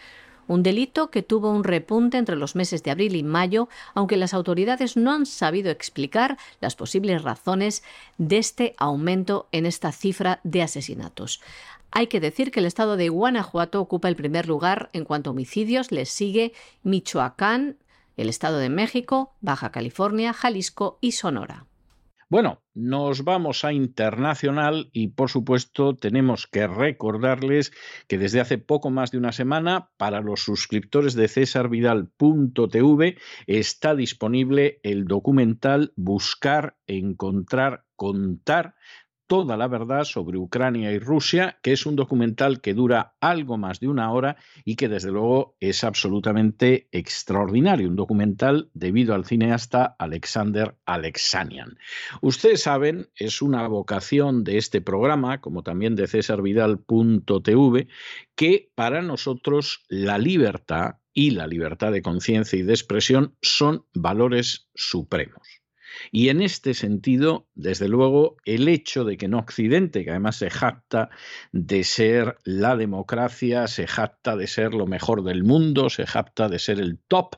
Un delito que tuvo un repunte entre los meses de abril y mayo, aunque las autoridades no han sabido explicar las posibles razones de este aumento en esta cifra de asesinatos. Hay que decir que el estado de Guanajuato ocupa el primer lugar en cuanto a homicidios, le sigue Michoacán, el estado de México, Baja California, Jalisco y Sonora. Bueno, nos vamos a internacional y por supuesto tenemos que recordarles que desde hace poco más de una semana para los suscriptores de cesarvidal.tv está disponible el documental Buscar, Encontrar, Contar toda la verdad sobre Ucrania y Rusia, que es un documental que dura algo más de una hora y que desde luego es absolutamente extraordinario, un documental debido al cineasta Alexander Alexanian. Ustedes saben, es una vocación de este programa, como también de cesarvidal.tv, que para nosotros la libertad y la libertad de conciencia y de expresión son valores supremos. Y en este sentido, desde luego, el hecho de que en Occidente, que además se jacta de ser la democracia, se jacta de ser lo mejor del mundo, se jacta de ser el top,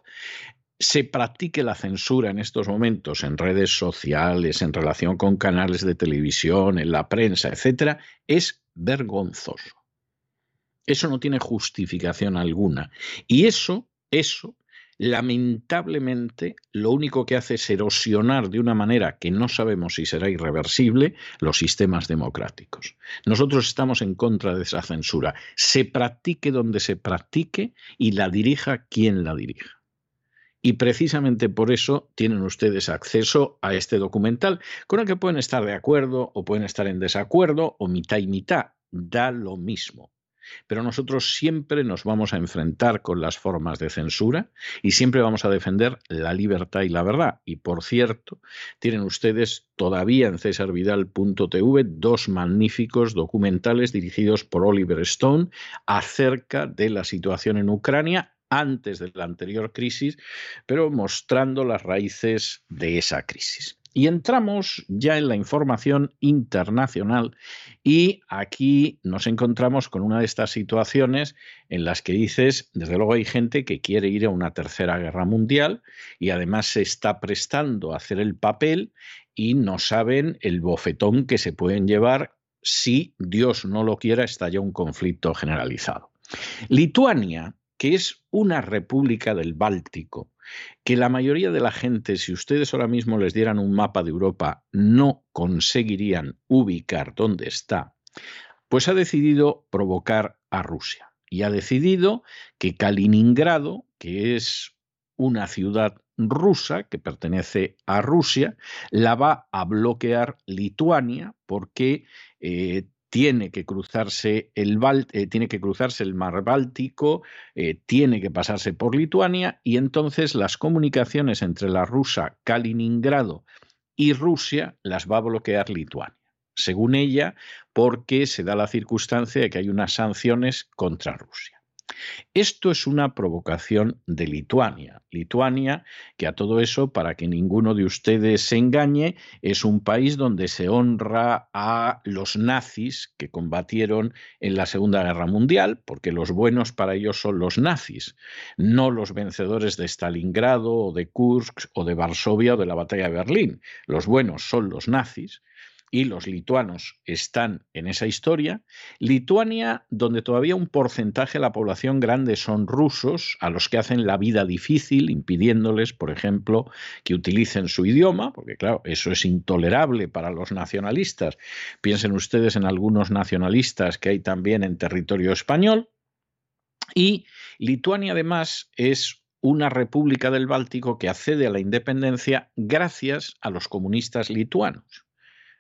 se practique la censura en estos momentos en redes sociales, en relación con canales de televisión, en la prensa, etcétera, es vergonzoso. Eso no tiene justificación alguna. Y eso, eso lamentablemente lo único que hace es erosionar de una manera que no sabemos si será irreversible los sistemas democráticos. Nosotros estamos en contra de esa censura. Se practique donde se practique y la dirija quien la dirija. Y precisamente por eso tienen ustedes acceso a este documental, con el que pueden estar de acuerdo o pueden estar en desacuerdo o mitad y mitad. Da lo mismo. Pero nosotros siempre nos vamos a enfrentar con las formas de censura y siempre vamos a defender la libertad y la verdad. Y por cierto, tienen ustedes todavía en cesarvidal.tv dos magníficos documentales dirigidos por Oliver Stone acerca de la situación en Ucrania antes de la anterior crisis, pero mostrando las raíces de esa crisis. Y entramos ya en la información internacional y aquí nos encontramos con una de estas situaciones en las que dices, desde luego hay gente que quiere ir a una tercera guerra mundial y además se está prestando a hacer el papel y no saben el bofetón que se pueden llevar si Dios no lo quiera estalla un conflicto generalizado. Lituania, que es una república del Báltico, que la mayoría de la gente, si ustedes ahora mismo les dieran un mapa de Europa, no conseguirían ubicar dónde está, pues ha decidido provocar a Rusia. Y ha decidido que Kaliningrado, que es una ciudad rusa que pertenece a Rusia, la va a bloquear Lituania porque eh, tiene que cruzarse el, eh, tiene que cruzarse el mar Báltico, eh, tiene que pasarse por Lituania y entonces las comunicaciones entre la rusa Kaliningrado y Rusia las va a bloquear Lituania. Según ella, porque se da la circunstancia de que hay unas sanciones contra Rusia. Esto es una provocación de Lituania. Lituania, que a todo eso, para que ninguno de ustedes se engañe, es un país donde se honra a los nazis que combatieron en la Segunda Guerra Mundial, porque los buenos para ellos son los nazis, no los vencedores de Stalingrado o de Kursk o de Varsovia o de la batalla de Berlín. Los buenos son los nazis y los lituanos están en esa historia. Lituania, donde todavía un porcentaje de la población grande son rusos, a los que hacen la vida difícil, impidiéndoles, por ejemplo, que utilicen su idioma, porque claro, eso es intolerable para los nacionalistas. Piensen ustedes en algunos nacionalistas que hay también en territorio español. Y Lituania además es una república del Báltico que accede a la independencia gracias a los comunistas lituanos.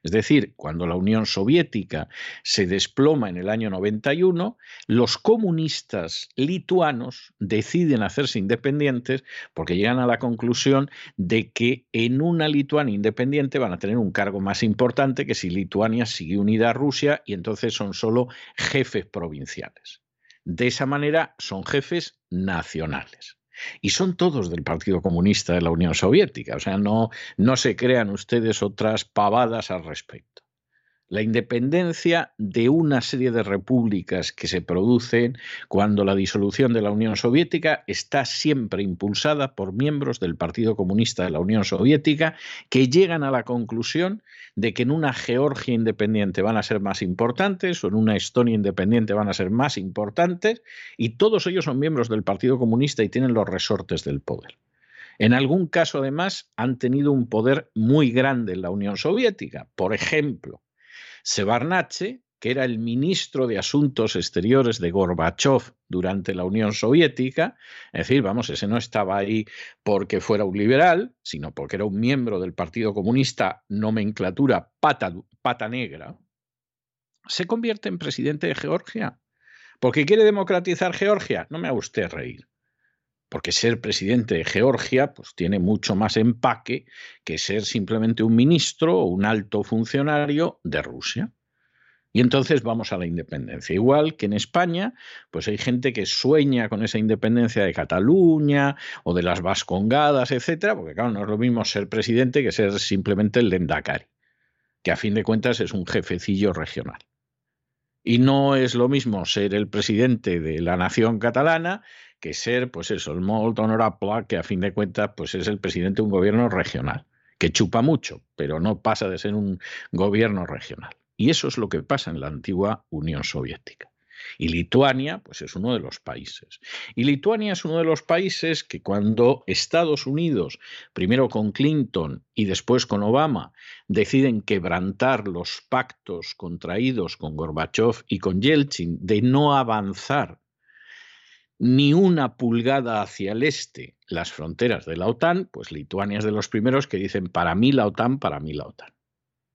Es decir, cuando la Unión Soviética se desploma en el año 91, los comunistas lituanos deciden hacerse independientes porque llegan a la conclusión de que en una Lituania independiente van a tener un cargo más importante que si Lituania sigue unida a Rusia y entonces son solo jefes provinciales. De esa manera son jefes nacionales. Y son todos del Partido Comunista de la Unión Soviética. O sea, no, no se crean ustedes otras pavadas al respecto la independencia de una serie de repúblicas que se producen cuando la disolución de la Unión Soviética está siempre impulsada por miembros del Partido Comunista de la Unión Soviética que llegan a la conclusión de que en una Georgia independiente van a ser más importantes o en una Estonia independiente van a ser más importantes y todos ellos son miembros del Partido Comunista y tienen los resortes del poder. En algún caso, además, han tenido un poder muy grande en la Unión Soviética. Por ejemplo, Sebarnache, que era el ministro de Asuntos Exteriores de Gorbachev durante la Unión Soviética, es decir, vamos, ese no estaba ahí porque fuera un liberal, sino porque era un miembro del Partido Comunista, nomenclatura pata, negra, se convierte en presidente de Georgia. ¿Porque quiere democratizar Georgia? No me haga usted reír porque ser presidente de Georgia pues tiene mucho más empaque que ser simplemente un ministro o un alto funcionario de Rusia. Y entonces vamos a la independencia. Igual que en España, pues hay gente que sueña con esa independencia de Cataluña o de las Vascongadas, etcétera, porque claro, no es lo mismo ser presidente que ser simplemente el Lendakari, que a fin de cuentas es un jefecillo regional. Y no es lo mismo ser el presidente de la nación catalana que ser, pues eso, el molt honorable, que a fin de cuentas, pues es el presidente de un gobierno regional, que chupa mucho, pero no pasa de ser un gobierno regional. Y eso es lo que pasa en la antigua Unión Soviética. Y Lituania, pues es uno de los países. Y Lituania es uno de los países que cuando Estados Unidos, primero con Clinton y después con Obama, deciden quebrantar los pactos contraídos con Gorbachev y con Yeltsin de no avanzar ni una pulgada hacia el este las fronteras de la OTAN, pues Lituania es de los primeros que dicen para mí la OTAN, para mí la OTAN.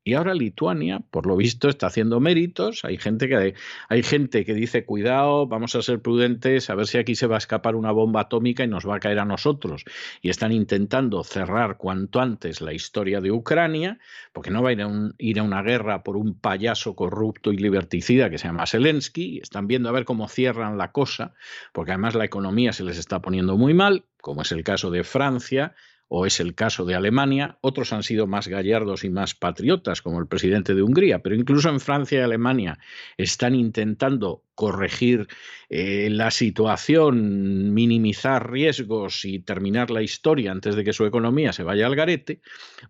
Y ahora Lituania, por lo visto, está haciendo méritos. Hay gente que hay gente que dice, cuidado, vamos a ser prudentes, a ver si aquí se va a escapar una bomba atómica y nos va a caer a nosotros. Y están intentando cerrar cuanto antes la historia de Ucrania, porque no va a ir a, ir a una guerra por un payaso corrupto y liberticida que se llama Zelensky. Están viendo a ver cómo cierran la cosa, porque además la economía se les está poniendo muy mal, como es el caso de Francia o es el caso de Alemania, otros han sido más gallardos y más patriotas, como el presidente de Hungría, pero incluso en Francia y Alemania están intentando corregir eh, la situación, minimizar riesgos y terminar la historia antes de que su economía se vaya al garete,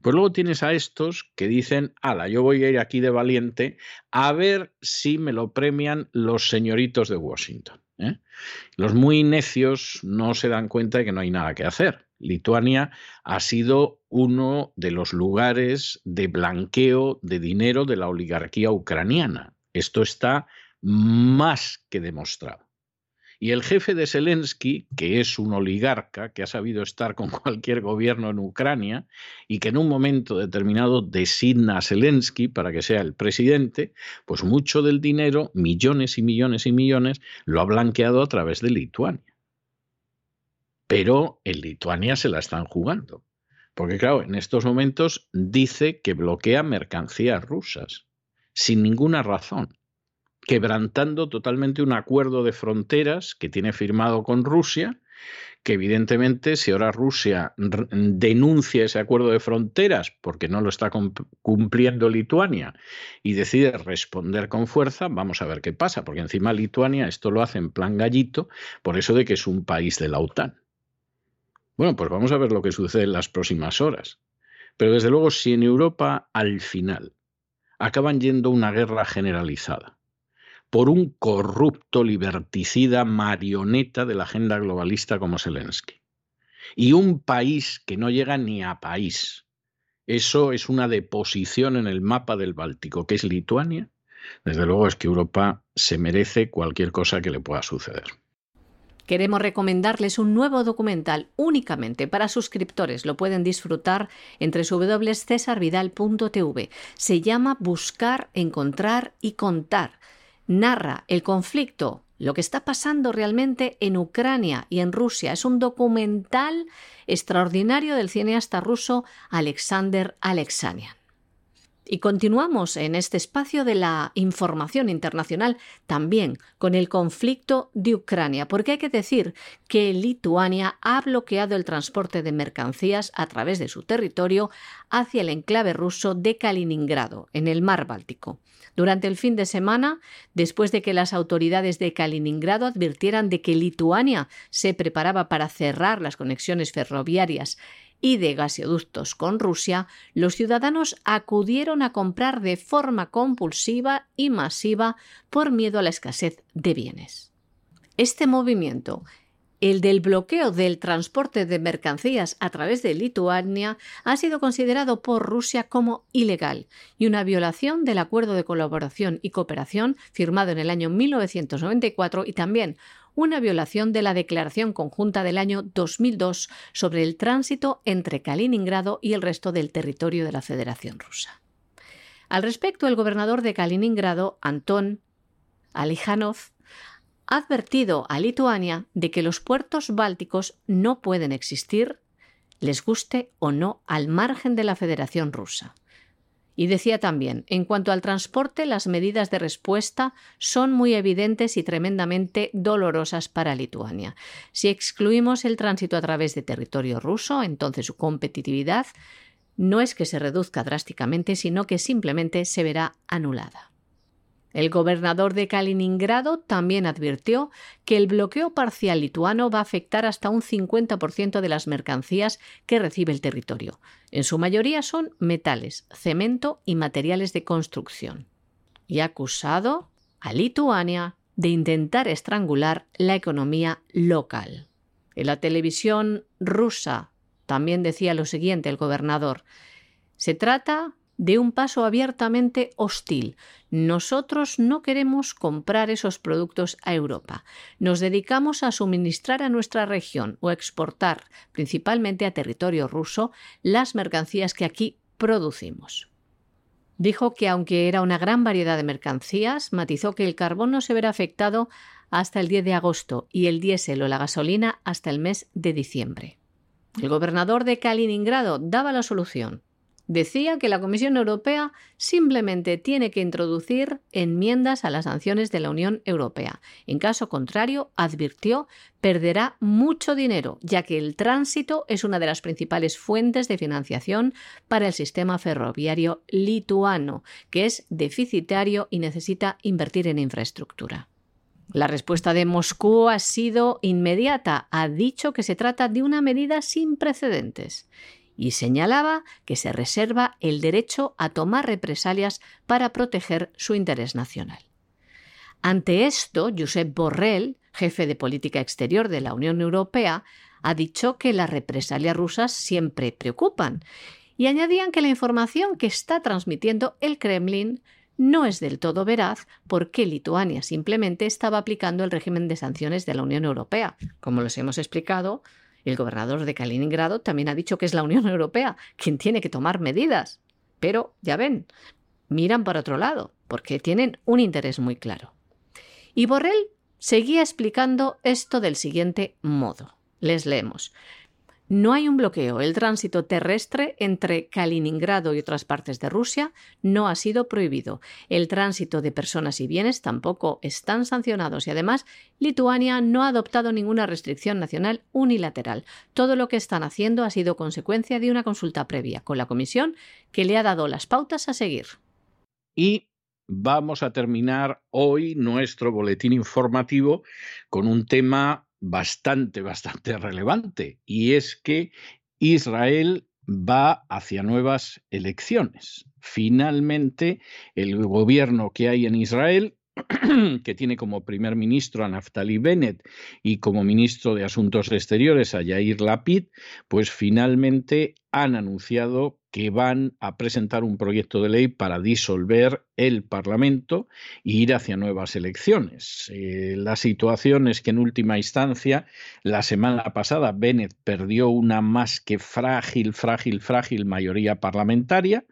pues luego tienes a estos que dicen, ala, yo voy a ir aquí de valiente a ver si me lo premian los señoritos de Washington. ¿eh? Los muy necios no se dan cuenta de que no hay nada que hacer Lituania ha sido uno de los lugares de blanqueo de dinero de la oligarquía ucraniana. Esto está más que demostrado. Y el jefe de Zelensky, que es un oligarca que ha sabido estar con [LAUGHS] cualquier gobierno en Ucrania y que en un momento determinado designa a Zelensky para que sea el presidente, pues mucho del dinero, millones y millones y millones, lo ha blanqueado a través de Lituania pero en Lituania se la están jugando. Porque claro, en estos momentos dice que bloquea mercancías rusas, sin ninguna razón, quebrantando totalmente un acuerdo de fronteras que tiene firmado con Rusia, que evidentemente si ahora Rusia denuncia ese acuerdo de fronteras porque no lo está cumpliendo Lituania y decide responder con fuerza, vamos a ver qué pasa, porque encima Lituania esto lo hace en plan gallito por eso de que es un país de la OTAN. Bueno, pues vamos a ver lo que sucede en las próximas horas. Pero desde luego, si en Europa al final acaban yendo una guerra generalizada por un corrupto liberticida marioneta de la agenda globalista como Zelensky, y un país que no llega ni a país, eso es una deposición en el mapa del Báltico, que es Lituania, desde luego es que Europa se merece cualquier cosa que le pueda suceder. Queremos recomendarles un nuevo documental únicamente para suscriptores. Lo pueden disfrutar entre www.cesarvidal.tv. Se llama Buscar, Encontrar y Contar. Narra el conflicto, lo que está pasando realmente en Ucrania y en Rusia. Es un documental extraordinario del cineasta ruso Alexander Alexanian. Y continuamos en este espacio de la información internacional también con el conflicto de Ucrania, porque hay que decir que Lituania ha bloqueado el transporte de mercancías a través de su territorio hacia el enclave ruso de Kaliningrado, en el mar Báltico. Durante el fin de semana, después de que las autoridades de Kaliningrado advirtieran de que Lituania se preparaba para cerrar las conexiones ferroviarias y de gasoductos con Rusia, los ciudadanos acudieron a comprar de forma compulsiva y masiva por miedo a la escasez de bienes. Este movimiento el del bloqueo del transporte de mercancías a través de Lituania ha sido considerado por Rusia como ilegal y una violación del acuerdo de colaboración y cooperación firmado en el año 1994 y también una violación de la Declaración Conjunta del año 2002 sobre el tránsito entre Kaliningrado y el resto del territorio de la Federación Rusa. Al respecto, el gobernador de Kaliningrado, Anton Alijanov, ha advertido a Lituania de que los puertos bálticos no pueden existir, les guste o no, al margen de la Federación Rusa. Y decía también, en cuanto al transporte, las medidas de respuesta son muy evidentes y tremendamente dolorosas para Lituania. Si excluimos el tránsito a través de territorio ruso, entonces su competitividad no es que se reduzca drásticamente, sino que simplemente se verá anulada. El gobernador de Kaliningrado también advirtió que el bloqueo parcial lituano va a afectar hasta un 50% de las mercancías que recibe el territorio. En su mayoría son metales, cemento y materiales de construcción. Y ha acusado a Lituania de intentar estrangular la economía local. En la televisión rusa también decía lo siguiente el gobernador. Se trata de un paso abiertamente hostil. Nosotros no queremos comprar esos productos a Europa. Nos dedicamos a suministrar a nuestra región o exportar, principalmente a territorio ruso, las mercancías que aquí producimos. Dijo que aunque era una gran variedad de mercancías, matizó que el carbón no se verá afectado hasta el 10 de agosto y el diésel o la gasolina hasta el mes de diciembre. El gobernador de Kaliningrado daba la solución. Decía que la Comisión Europea simplemente tiene que introducir enmiendas a las sanciones de la Unión Europea. En caso contrario, advirtió, perderá mucho dinero, ya que el tránsito es una de las principales fuentes de financiación para el sistema ferroviario lituano, que es deficitario y necesita invertir en infraestructura. La respuesta de Moscú ha sido inmediata. Ha dicho que se trata de una medida sin precedentes y señalaba que se reserva el derecho a tomar represalias para proteger su interés nacional. Ante esto, Josep Borrell, jefe de política exterior de la Unión Europea, ha dicho que las represalias rusas siempre preocupan y añadían que la información que está transmitiendo el Kremlin no es del todo veraz porque Lituania simplemente estaba aplicando el régimen de sanciones de la Unión Europea. Como les hemos explicado, el gobernador de Kaliningrado también ha dicho que es la Unión Europea quien tiene que tomar medidas. Pero, ya ven, miran para otro lado, porque tienen un interés muy claro. Y Borrell seguía explicando esto del siguiente modo. Les leemos. No hay un bloqueo. El tránsito terrestre entre Kaliningrado y otras partes de Rusia no ha sido prohibido. El tránsito de personas y bienes tampoco están sancionados y además Lituania no ha adoptado ninguna restricción nacional unilateral. Todo lo que están haciendo ha sido consecuencia de una consulta previa con la Comisión que le ha dado las pautas a seguir. Y vamos a terminar hoy nuestro boletín informativo con un tema bastante, bastante [LAUGHS] relevante, y es que Israel va hacia nuevas elecciones. Finalmente, el gobierno que hay en Israel [CLEARS THROAT] que tiene como primer ministro a Naftali Bennett y como ministro de Asuntos Exteriores a Yair Lapid, pues finalmente han anunciado que van a presentar un proyecto de ley para disolver el Parlamento e ir hacia nuevas elecciones. Eh, la situación es que en última instancia, la semana pasada, Bennett perdió una más que frágil, frágil, frágil mayoría parlamentaria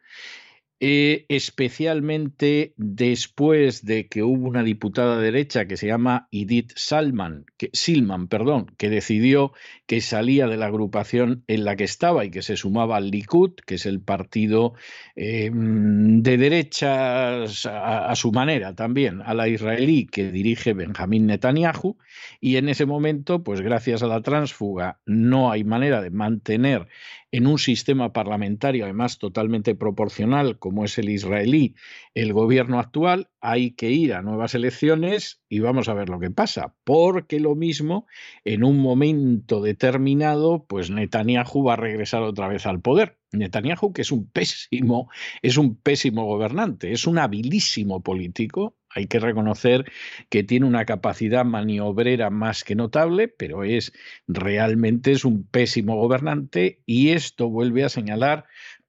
eh, especialmente después de que hubo una diputada derecha que se llama Edith Salman, que, Silman, perdón, que decidió que salía de la agrupación en la que estaba y que se sumaba al Likud, que es el partido eh, de derechas a, a, su manera también, a la israelí que dirige Benjamín Netanyahu, y en ese momento, pues gracias a la transfuga, no hay manera de mantener en un sistema parlamentario, además totalmente proporcional, como es el israelí, el gobierno actual, hay que ir a nuevas elecciones y vamos a ver lo que pasa, porque lo mismo, en un momento determinado, pues Netanyahu va a regresar otra vez al poder. Netanyahu, que es un pésimo, es un pésimo gobernante, es un habilísimo político, hay que reconocer que tiene una capacidad maniobrera más que notable, pero es realmente es un pésimo gobernante y esto vuelve a señalar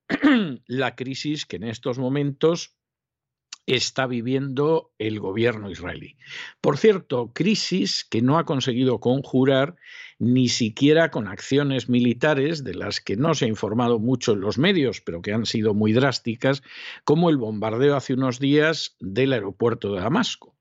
[CLEARS THROAT] la crisis que en estos momentos está viviendo el gobierno israelí. Por cierto, crisis que no ha conseguido conjurar ni siquiera con acciones militares de las que no se ha informado mucho en los medios, pero que han sido muy drásticas, como el bombardeo hace unos días del aeropuerto de Damasco.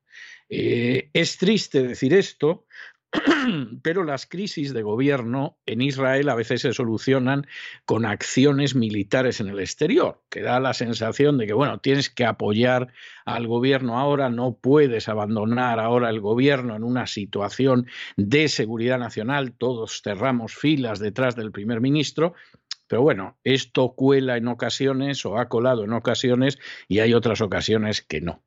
Eh, es triste decir esto, [CLEARS THROAT] pero las crisis de gobierno en Israel a veces se solucionan con acciones militares en el exterior, que da la sensación de que, bueno, tienes que apoyar al gobierno ahora, no puedes abandonar ahora el gobierno en una situación de seguridad nacional, todos cerramos filas detrás del primer ministro, pero bueno, esto cuela en ocasiones o ha colado en ocasiones y hay otras ocasiones que no.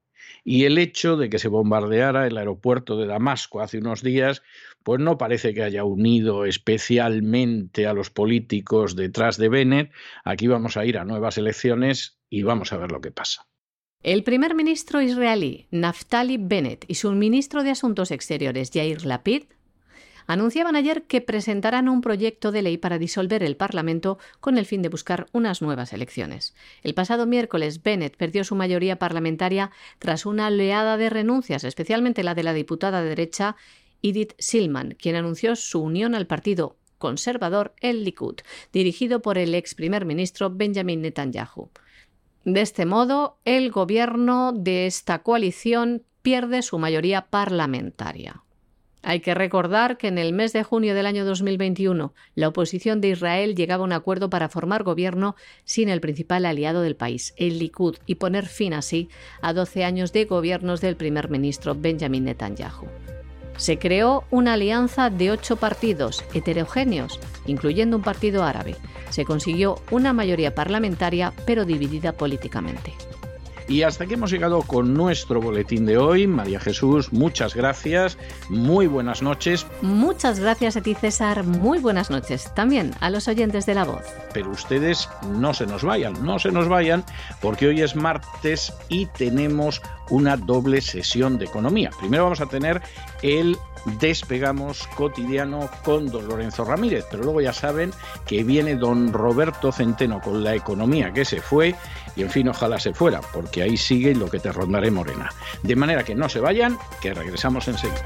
Y el hecho de que se bombardeara el aeropuerto de Damasco hace unos días, pues no parece que haya unido especialmente a los políticos detrás de Bennett. Aquí vamos a ir a nuevas elecciones y vamos a ver lo que pasa. El primer ministro israelí, Naftali Bennett, y su ministro de Asuntos Exteriores, Yair Lapid, anunciaban ayer que presentarán un proyecto de ley para disolver el Parlamento con el fin de buscar unas nuevas elecciones. El pasado miércoles, Bennett perdió su mayoría parlamentaria tras una oleada de renuncias, especialmente la de la diputada de derecha Edith Silman, quien anunció su unión al partido conservador el Likud, dirigido por el ex primer ministro Benjamin Netanyahu. De este modo, el gobierno de esta coalición pierde su mayoría parlamentaria. Hay que recordar que en el mes de junio del año 2021 la oposición de Israel llegaba a un acuerdo para formar gobierno sin el principal aliado del país, el Likud, y poner fin así a 12 años de gobiernos del primer ministro Benjamin Netanyahu. Se creó una alianza de ocho partidos heterogéneos, incluyendo un partido árabe. Se consiguió una mayoría parlamentaria, pero dividida políticamente. Y hasta aquí hemos llegado con nuestro boletín de hoy. María Jesús, muchas gracias. Muy buenas noches. Muchas gracias a ti, César. Muy buenas noches. También a los oyentes de La Voz. Pero ustedes no se nos vayan, no se nos vayan, porque hoy es martes y tenemos una doble sesión de economía. Primero vamos a tener el despegamos cotidiano con don Lorenzo Ramírez, pero luego ya saben que viene don Roberto Centeno con la economía que se fue y en fin ojalá se fuera, porque ahí sigue lo que te rondaré morena. De manera que no se vayan, que regresamos enseguida.